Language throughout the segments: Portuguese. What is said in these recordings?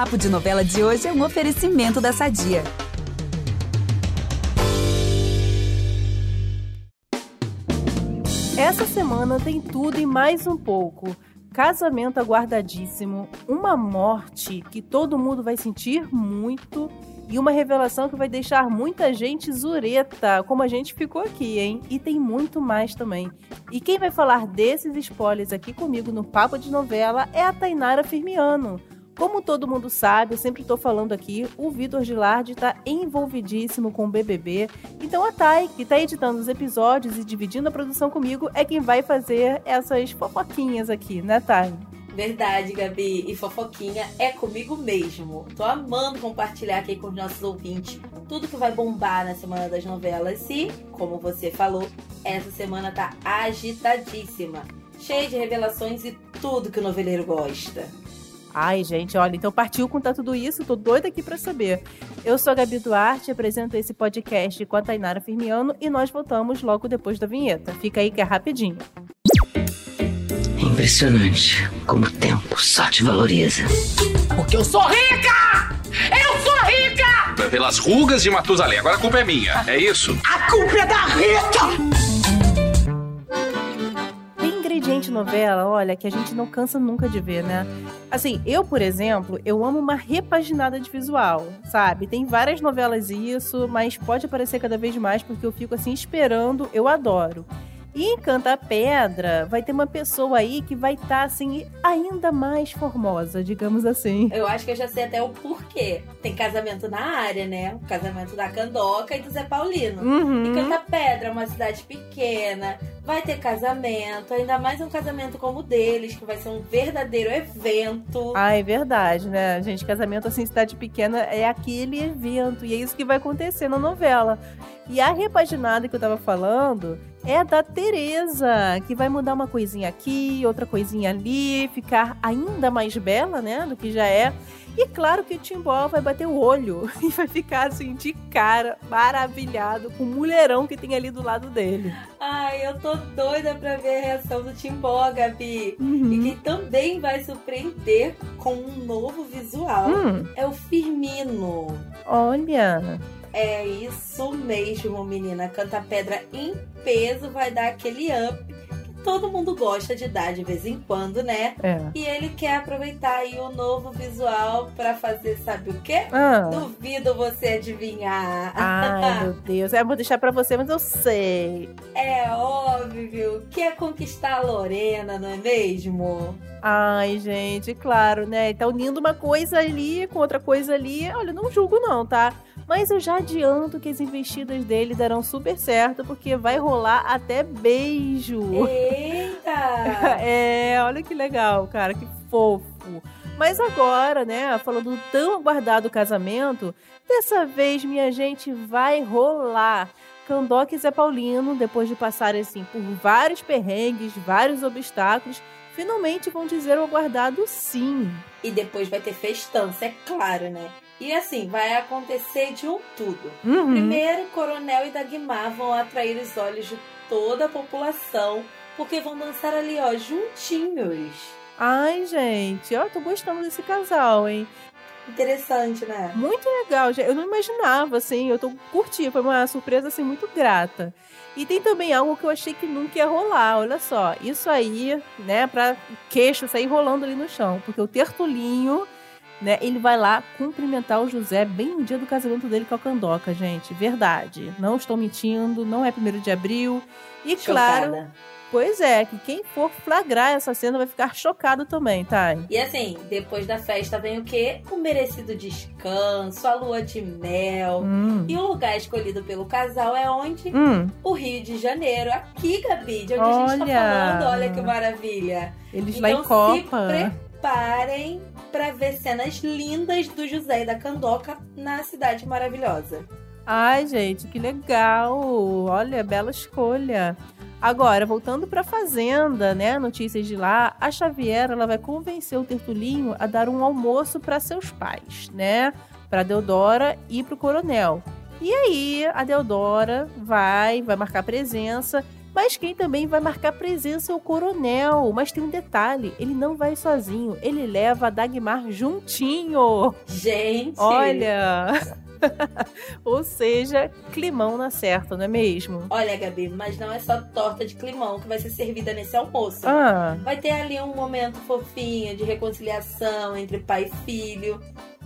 Papo de Novela de hoje é um oferecimento da Sadia. Essa semana tem tudo e mais um pouco. Casamento aguardadíssimo, uma morte que todo mundo vai sentir muito e uma revelação que vai deixar muita gente zureta, como a gente ficou aqui, hein? E tem muito mais também. E quem vai falar desses spoilers aqui comigo no Papo de Novela é a Tainara Firmiano. Como todo mundo sabe, eu sempre estou falando aqui, o Vitor Gilardi está envolvidíssimo com o BBB. Então a Thay, que está editando os episódios e dividindo a produção comigo, é quem vai fazer essas fofoquinhas aqui, né, Thay? Verdade, Gabi. E fofoquinha é comigo mesmo. Tô amando compartilhar aqui com os nossos ouvintes tudo que vai bombar na semana das novelas. E, como você falou, essa semana tá agitadíssima. Cheia de revelações e tudo que o noveleiro gosta. Ai, gente, olha, então partiu contar tudo isso, tô doida aqui para saber. Eu sou a Gabi Duarte, apresento esse podcast com a Tainara Firmiano e nós voltamos logo depois da vinheta. Fica aí que é rapidinho. É impressionante como o tempo só te valoriza. Porque eu sou rica! Eu sou rica! Pelas rugas de Matusalém, agora a culpa é minha, é isso? A culpa é da Rita! Gente novela, olha, que a gente não cansa nunca de ver, né? Assim, eu, por exemplo, eu amo uma repaginada de visual, sabe? Tem várias novelas isso, mas pode aparecer cada vez mais porque eu fico assim esperando, eu adoro. E em Canta Pedra, vai ter uma pessoa aí que vai estar, tá, assim, ainda mais formosa, digamos assim. Eu acho que eu já sei até o porquê. Tem casamento na área, né? O casamento da Candoca e do Zé Paulino. Uhum. E Canta Pedra é uma cidade pequena, vai ter casamento, ainda mais um casamento como o deles, que vai ser um verdadeiro evento. Ah, é verdade, né? Gente, casamento assim, cidade pequena é aquele evento. E é isso que vai acontecer na novela. E a repaginada que eu tava falando é da Teresa, que vai mudar uma coisinha aqui, outra coisinha ali, ficar ainda mais bela, né, do que já é. E claro que o Timbó vai bater o olho e vai ficar assim de cara, maravilhado com o mulherão que tem ali do lado dele. Ai, eu tô doida pra ver a reação do Timbó, Gabi. Uhum. E quem também vai surpreender com um novo visual hum. é o Firmino. Olha. É isso mesmo, menina. Canta Pedra em peso vai dar aquele up todo mundo gosta de dar de vez em quando, né? É. E ele quer aproveitar aí o novo visual para fazer, sabe o quê? Ah. Duvido você adivinhar. Ai, meu Deus. É, vou deixar para você, mas eu sei. É óbvio que é conquistar a Lorena, não é mesmo? Ai, gente, claro, né? Tá unindo uma coisa ali com outra coisa ali. Olha, não julgo não, tá? Mas eu já adianto que as investidas dele darão super certo, porque vai rolar até beijo. Eita! é, olha que legal, cara, que fofo. Mas agora, né, falando do tão aguardado casamento, dessa vez, minha gente, vai rolar. Candoc e Zé Paulino, depois de passarem assim por vários perrengues, vários obstáculos, finalmente vão dizer o aguardado sim. E depois vai ter festança, é claro, né? E assim, vai acontecer de um tudo. Uhum. Primeiro, Coronel e Dagmar vão atrair os olhos de toda a população, porque vão dançar ali, ó, juntinhos. Ai, gente, ó, tô gostando desse casal, hein? Interessante, né? Muito legal, eu não imaginava, assim, eu tô curtindo, foi uma surpresa, assim, muito grata. E tem também algo que eu achei que nunca ia rolar, olha só, isso aí, né, pra queixo sair rolando ali no chão, porque o Tertulinho né? Ele vai lá cumprimentar o José bem no dia do casamento dele com a Candoca, gente. Verdade. Não estou mentindo, não é primeiro de abril. E Chocada. claro, pois é, que quem for flagrar essa cena vai ficar chocado também, tá? E assim, depois da festa vem o quê? O merecido descanso, a lua de mel. Hum. E o lugar escolhido pelo casal é onde? Hum. O Rio de Janeiro. Aqui, Gabi, de onde a gente tá Olha. falando. Olha que maravilha. Eles então lá em Copa. se preparem para ver cenas lindas do José e da Candoca na cidade maravilhosa. Ai, gente, que legal! Olha, bela escolha. Agora, voltando para a fazenda, né? Notícias de lá, a Xaviera ela vai convencer o Tertulinho a dar um almoço para seus pais, né? Para Deodora e para o Coronel. E aí, a Deodora vai, vai marcar presença, Mas quem também vai marcar presença é o coronel. Mas tem um detalhe: ele não vai sozinho, ele leva a Dagmar juntinho. Gente! Olha! Ou seja, climão na certa, não é mesmo? Olha, Gabi, mas não é só torta de climão que vai ser servida nesse almoço. Ah, Vai ter ali um momento fofinho de reconciliação entre pai e filho.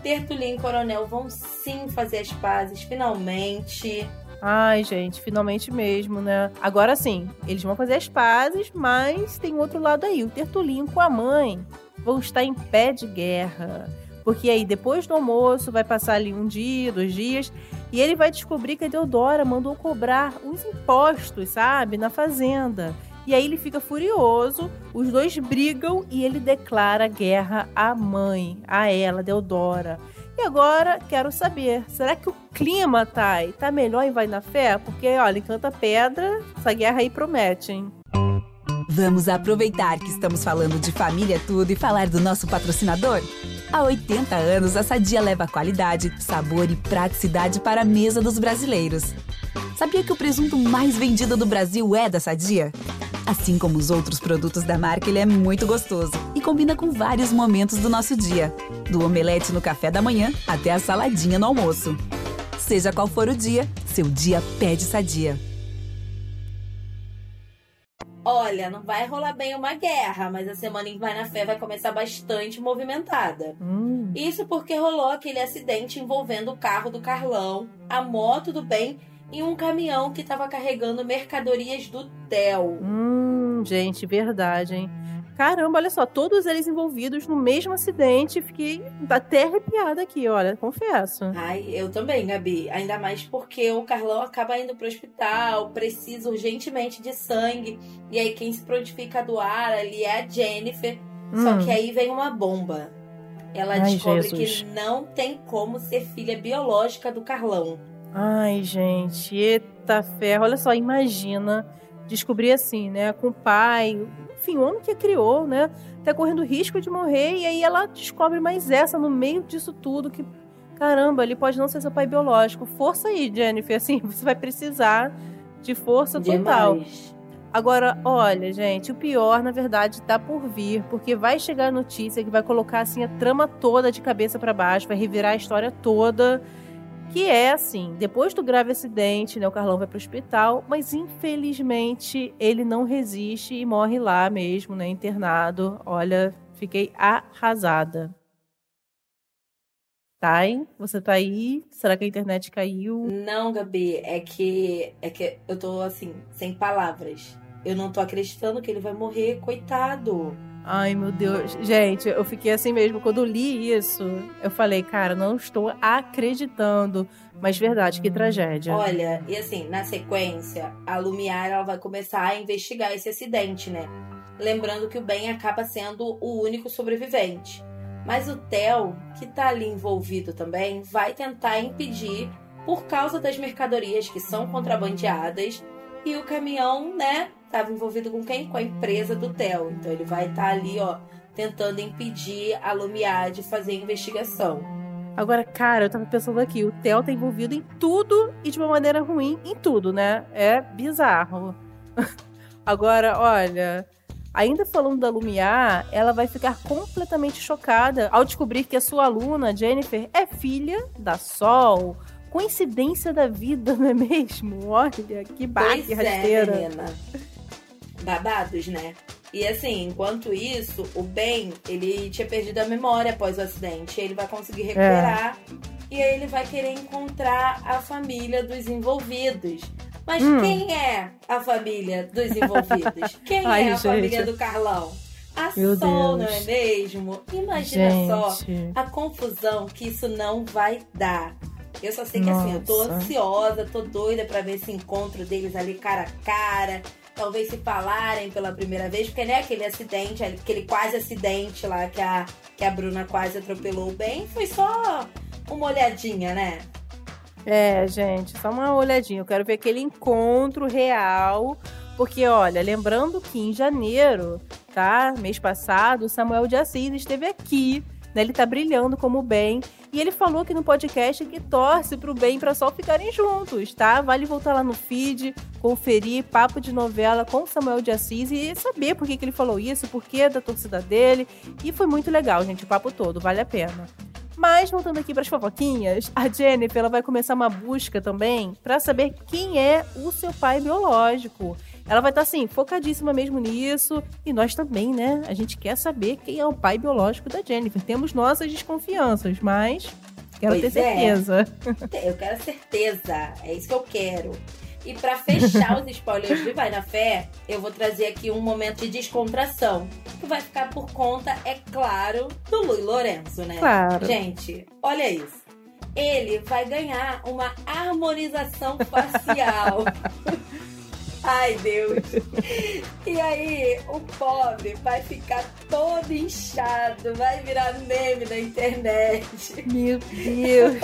Tertulinho e Coronel vão sim fazer as pazes, finalmente. Ai, gente, finalmente mesmo, né? Agora sim, eles vão fazer as pazes, mas tem outro lado aí. O Tertulinho com a mãe vão estar em pé de guerra. Porque aí, depois do almoço, vai passar ali um dia, dois dias, e ele vai descobrir que a Deodora mandou cobrar uns impostos, sabe, na fazenda. E aí ele fica furioso, os dois brigam e ele declara guerra à mãe, a ela, Deodora. E agora, quero saber, será que o clima, Thay, tá melhor em Vai na Fé? Porque, olha, encanta pedra, essa guerra aí promete, hein? Vamos aproveitar que estamos falando de família tudo e falar do nosso patrocinador? Há 80 anos, a Sadia leva qualidade, sabor e praticidade para a mesa dos brasileiros. Sabia que o presunto mais vendido do Brasil é da Sadia? Assim como os outros produtos da marca, ele é muito gostoso e combina com vários momentos do nosso dia, do omelete no café da manhã até a saladinha no almoço. Seja qual for o dia, seu dia pede Sadia. Olha, não vai rolar bem uma guerra, mas a semana em Vai na Fé vai começar bastante movimentada. Hum, Isso porque rolou aquele acidente envolvendo o carro do Carlão, a moto do bem e um caminhão que estava carregando mercadorias do Theo. hum, gente, verdade, hein? Caramba, olha só, todos eles envolvidos no mesmo acidente. Fiquei até arrepiada aqui, olha, confesso. Ai, eu também, Gabi. Ainda mais porque o Carlão acaba indo pro hospital, precisa urgentemente de sangue. E aí quem se prontifica a doar ali é a Jennifer. Só Hum. que aí vem uma bomba. Ela Ai, descobre Jesus. que não tem como ser filha biológica do Carlão. Ai, gente, eita ferro. Olha só, imagina descobrir assim, né, com o pai, enfim, o homem que a criou, né, tá correndo risco de morrer e aí ela descobre mais essa no meio disso tudo que caramba, ele pode não ser seu pai biológico. Força aí, Jennifer, assim, você vai precisar de força total. Demais. Agora, olha, gente, o pior, na verdade, tá por vir, porque vai chegar a notícia que vai colocar assim a trama toda de cabeça pra baixo, vai revirar a história toda, que é assim, depois do grave acidente, né, o Carlão vai pro hospital, mas infelizmente ele não resiste e morre lá mesmo, né, internado. Olha, fiquei arrasada. Thay, você tá aí? Será que a internet caiu? Não, Gabi, é que é que eu tô assim, sem palavras. Eu não tô acreditando que ele vai morrer, coitado. Ai, meu Deus. Gente, eu fiquei assim mesmo. Quando eu li isso, eu falei, cara, não estou acreditando. Mas verdade, que tragédia. Olha, e assim, na sequência, a Lumiar ela vai começar a investigar esse acidente, né? Lembrando que o Ben acaba sendo o único sobrevivente. Mas o Theo, que tá ali envolvido também, vai tentar impedir por causa das mercadorias que são contrabandeadas. E o caminhão, né, tava envolvido com quem? Com a empresa do Theo. Então ele vai estar ali, ó, tentando impedir a Lumiar de fazer a investigação. Agora, cara, eu tava pensando aqui, o Theo tá envolvido em tudo e de uma maneira ruim em tudo, né? É bizarro. Agora, olha, ainda falando da Lumiar, ela vai ficar completamente chocada ao descobrir que a sua aluna, Jennifer, é filha da Sol. Coincidência da vida, não é mesmo? Olha, que baque Pois é, rasteira. menina. Babados, né? E assim, enquanto isso, o Ben, ele tinha perdido a memória após o acidente. Ele vai conseguir recuperar. E aí ele vai querer encontrar a família dos envolvidos. Mas Hum. quem é a família dos envolvidos? Quem Ai, é a gente. família do Carlão? A Meu Sol, Deus. não é mesmo? Imagina só Gente. a confusão que isso não vai dar. Eu só sei que assim, eu tô Nossa. ansiosa, tô doida pra ver esse encontro deles ali cara a cara. Talvez se falarem pela primeira vez, porque né, aquele acidente, aquele quase acidente lá que a, que a Bruna quase atropelou bem, foi só uma olhadinha, né? É, gente, só uma olhadinha. Eu quero ver aquele encontro real. Porque, olha, lembrando que em janeiro, tá? Mês passado, Samuel de Assis esteve aqui. Né? Ele tá brilhando como bem. E ele falou aqui no podcast que torce pro bem e pra Sol ficarem juntos, tá? Vale voltar lá no feed, conferir papo de novela com Samuel de Assis e saber por que, que ele falou isso, por que da torcida dele. E foi muito legal, gente, o papo todo, vale a pena. Mas, voltando aqui para as fofoquinhas, a Jennifer ela vai começar uma busca também para saber quem é o seu pai biológico. Ela vai estar, tá, assim, focadíssima mesmo nisso. E nós também, né? A gente quer saber quem é o pai biológico da Jennifer. Temos nossas desconfianças, mas quero pois ter é. certeza. É. Eu quero certeza. É isso que eu quero. E para fechar os spoilers de Vai na Fé, eu vou trazer aqui um momento de descontração. Que vai ficar por conta, é claro, do Lui Lourenço, né? Claro. Gente, olha isso. Ele vai ganhar uma harmonização facial. Ai, Deus. E aí, o pobre vai ficar todo inchado, vai virar meme na internet. Meu Deus.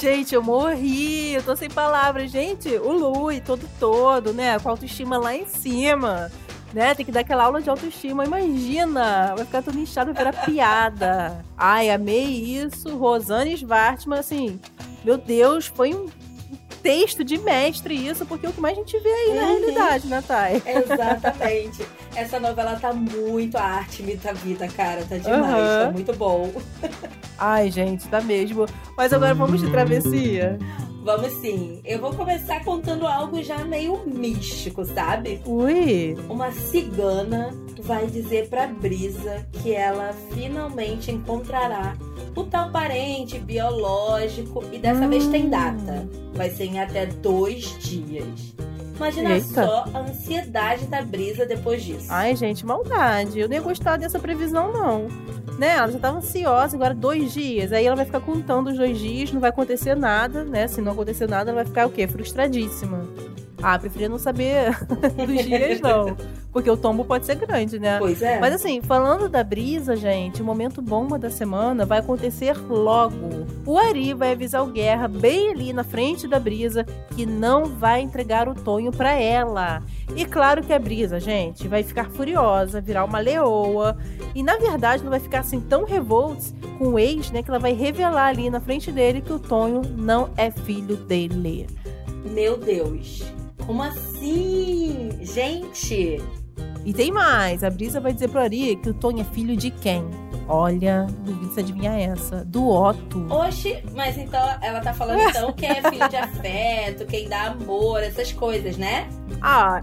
Gente, eu morri, eu tô sem palavras. Gente, o Lui, todo todo, né? Com a autoestima lá em cima. Né? Tem que dar aquela aula de autoestima. Imagina! Vai ficar todo inchado, vai virar piada. Ai, amei isso. Rosane Svartman, assim, meu Deus, foi um texto de mestre isso, porque é o que mais a gente vê aí uhum. na realidade, né, Thay? Exatamente. Essa novela tá muito a arte imita a vida, cara. Tá demais, uhum. tá muito bom. Ai, gente, tá mesmo. Mas agora vamos de travessia. Vamos sim. Eu vou começar contando algo já meio místico, sabe? Ui! Uma cigana vai dizer pra Brisa que ela finalmente encontrará o tal parente biológico e dessa hum. vez tem hum. data. Vai ser em até dois dias. Imagina Eita. só a ansiedade da Brisa depois disso. Ai, gente, maldade. Eu nem ia gostar dessa previsão, não. Né? Ela já tava ansiosa, agora dois dias. Aí ela vai ficar contando os dois dias, não vai acontecer nada, né? Se não acontecer nada, ela vai ficar o quê? Frustradíssima. Ah, preferia não saber dos dias, não. Porque o tombo pode ser grande, né? Pois é. Mas assim, falando da brisa, gente, o momento bomba da semana vai acontecer logo. O Ari vai avisar o Guerra bem ali na frente da brisa que não vai entregar o Tonho para ela. E claro que a brisa, gente, vai ficar furiosa, virar uma leoa. E na verdade não vai ficar assim tão revoltos com o ex, né? Que ela vai revelar ali na frente dele que o Tonho não é filho dele. Meu Deus. Como assim? Gente! E tem mais. A Brisa vai dizer pro Ari que o Tony é filho de quem? Olha, duvido se adivinhar essa. Do Otto. Oxi, mas então ela tá falando então que é filho de afeto, quem dá amor, essas coisas, né? Ah,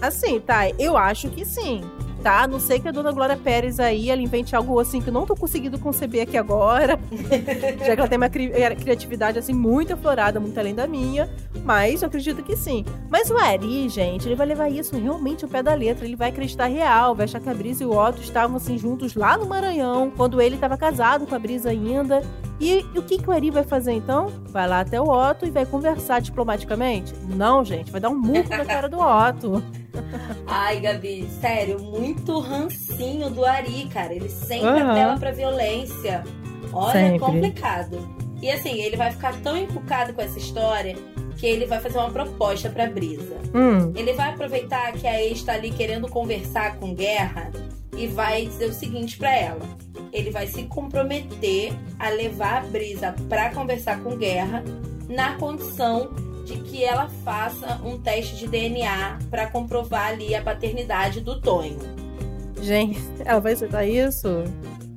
assim, tá. Eu acho que sim tá? A não sei que a dona Glória Pérez aí, ela invente algo assim que eu não tô conseguindo conceber aqui agora. já que ela tem uma cri criatividade assim muito aflorada, muito além da minha. Mas eu acredito que sim. Mas o Ari, gente, ele vai levar isso realmente ao pé da letra. Ele vai acreditar real, vai achar que a Brisa e o Otto estavam assim juntos lá no Maranhão, quando ele estava casado com a Brisa ainda. E, e, o que, que o Ari vai fazer então? Vai lá até o Otto e vai conversar diplomaticamente? Não, gente, vai dar um murro na cara do Otto. Ai, Gabi, sério, muito rancinho do Ari, cara. Ele sempre uhum. apela pra violência. Olha, sempre. complicado. E assim, ele vai ficar tão empolgado com essa história que ele vai fazer uma proposta pra Brisa. Hum. Ele vai aproveitar que a ex tá ali querendo conversar com Guerra e vai dizer o seguinte para ela ele vai se comprometer a levar a Brisa para conversar com Guerra na condição de que ela faça um teste de DNA para comprovar ali a paternidade do Tonho. Gente, ela vai aceitar isso?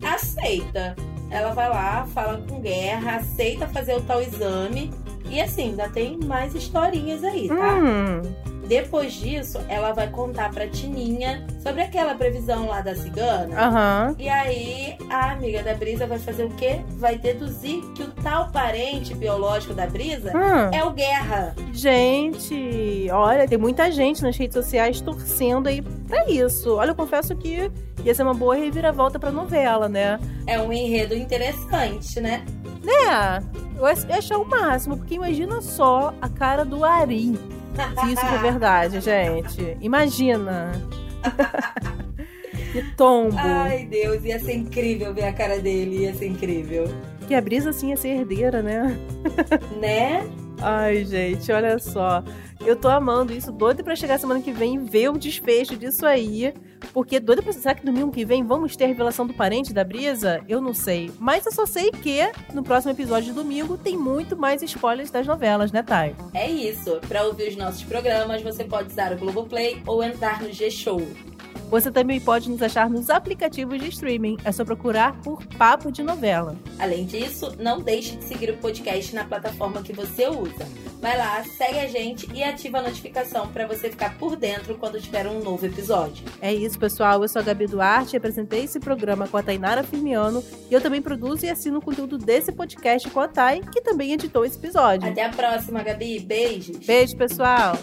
Aceita. Ela vai lá, fala com Guerra, aceita fazer o tal exame. E assim, ainda tem mais historinhas aí, tá? Hum. Depois disso, ela vai contar pra Tininha sobre aquela previsão lá da cigana. Uhum. E aí, a amiga da Brisa vai fazer o quê? Vai deduzir que o tal parente biológico da Brisa hum. é o Guerra. Gente, olha, tem muita gente nas redes sociais torcendo aí pra isso. Olha, eu confesso que ia ser uma boa reviravolta pra novela, né? É um enredo interessante, né? Né? Eu ia achar o máximo, porque imagina só a cara do Ari se isso for verdade, gente. Imagina. que tombo. Ai, Deus, ia ser incrível ver a cara dele, ia ser incrível. Que a brisa assim ia ser herdeira, né? né? Ai, gente, olha só. Eu tô amando isso, doido pra chegar semana que vem e ver o desfecho disso aí. Porque doido pra será que domingo que vem vamos ter a revelação do parente da Brisa? Eu não sei. Mas eu só sei que no próximo episódio de domingo tem muito mais spoilers das novelas, né, Thay? É isso. Pra ouvir os nossos programas, você pode usar o Globoplay ou entrar no G-Show. Você também pode nos achar nos aplicativos de streaming. É só procurar por Papo de Novela. Além disso, não deixe de seguir o podcast na plataforma que você usa. Vai lá, segue a gente e ativa a notificação para você ficar por dentro quando tiver um novo episódio. É isso, pessoal. Eu sou a Gabi Duarte e apresentei esse programa com a Tainara Firmiano. E eu também produzo e assino o conteúdo desse podcast com a Thay, que também editou esse episódio. Até a próxima, Gabi. Beijos. Beijo, pessoal.